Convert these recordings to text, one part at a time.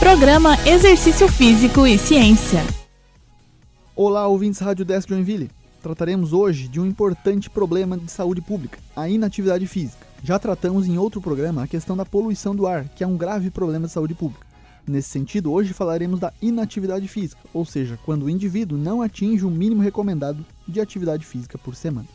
Programa Exercício Físico e Ciência. Olá, ouvintes Rádio Desk Joinville. Trataremos hoje de um importante problema de saúde pública, a inatividade física. Já tratamos em outro programa a questão da poluição do ar, que é um grave problema de saúde pública. Nesse sentido, hoje falaremos da inatividade física, ou seja, quando o indivíduo não atinge o mínimo recomendado de atividade física por semana.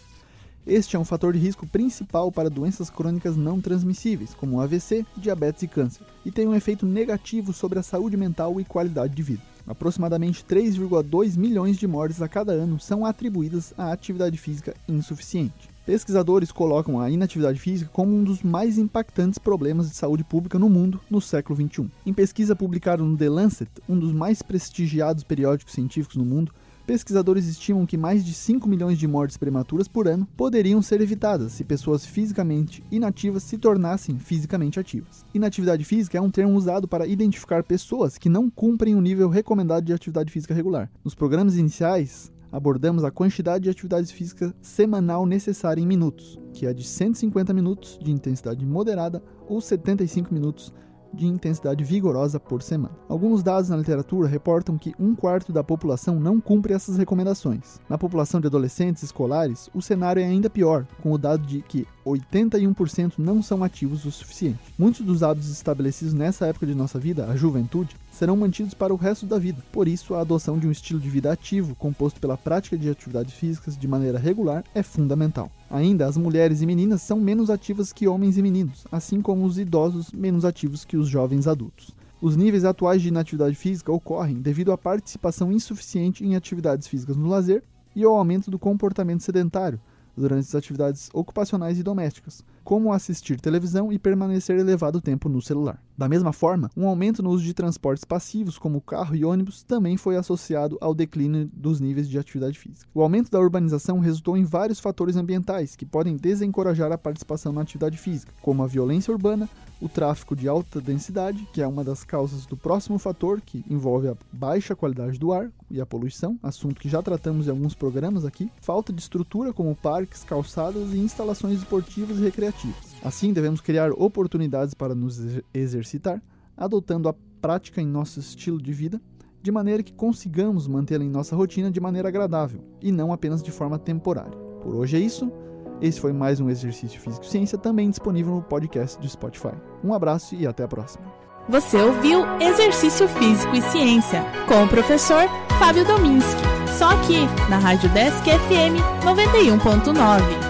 Este é um fator de risco principal para doenças crônicas não transmissíveis, como AVC, diabetes e câncer, e tem um efeito negativo sobre a saúde mental e qualidade de vida. Aproximadamente 3,2 milhões de mortes a cada ano são atribuídas à atividade física insuficiente. Pesquisadores colocam a inatividade física como um dos mais impactantes problemas de saúde pública no mundo no século XXI. Em pesquisa publicada no The Lancet, um dos mais prestigiados periódicos científicos no mundo, pesquisadores estimam que mais de 5 milhões de mortes prematuras por ano poderiam ser evitadas se pessoas fisicamente inativas se tornassem fisicamente ativas. Inatividade física é um termo usado para identificar pessoas que não cumprem o nível recomendado de atividade física regular. Nos programas iniciais, abordamos a quantidade de atividade física semanal necessária em minutos, que é de 150 minutos de intensidade moderada ou 75 minutos de intensidade vigorosa por semana. Alguns dados na literatura reportam que um quarto da população não cumpre essas recomendações. Na população de adolescentes escolares, o cenário é ainda pior, com o dado de que 81% não são ativos o suficiente. Muitos dos hábitos estabelecidos nessa época de nossa vida, a juventude, serão mantidos para o resto da vida. Por isso, a adoção de um estilo de vida ativo, composto pela prática de atividades físicas de maneira regular, é fundamental. Ainda, as mulheres e meninas são menos ativas que homens e meninos, assim como os idosos menos ativos que os jovens adultos. Os níveis atuais de inatividade física ocorrem devido à participação insuficiente em atividades físicas no lazer e ao aumento do comportamento sedentário, durante as atividades ocupacionais e domésticas, como assistir televisão e permanecer elevado tempo no celular. Da mesma forma, um aumento no uso de transportes passivos, como carro e ônibus, também foi associado ao declínio dos níveis de atividade física. O aumento da urbanização resultou em vários fatores ambientais que podem desencorajar a participação na atividade física, como a violência urbana, o tráfego de alta densidade, que é uma das causas do próximo fator, que envolve a baixa qualidade do ar e a poluição, assunto que já tratamos em alguns programas aqui, falta de estrutura como parques, calçadas e instalações esportivas e recreativas. Assim, devemos criar oportunidades para nos exercitar, adotando a prática em nosso estilo de vida, de maneira que consigamos mantê-la em nossa rotina de maneira agradável e não apenas de forma temporária. Por hoje é isso. Esse foi mais um Exercício Físico Ciência, também disponível no podcast do Spotify. Um abraço e até a próxima. Você ouviu Exercício Físico e Ciência com o professor Fábio Dominski, só aqui na Rádio Desk FM 91.9.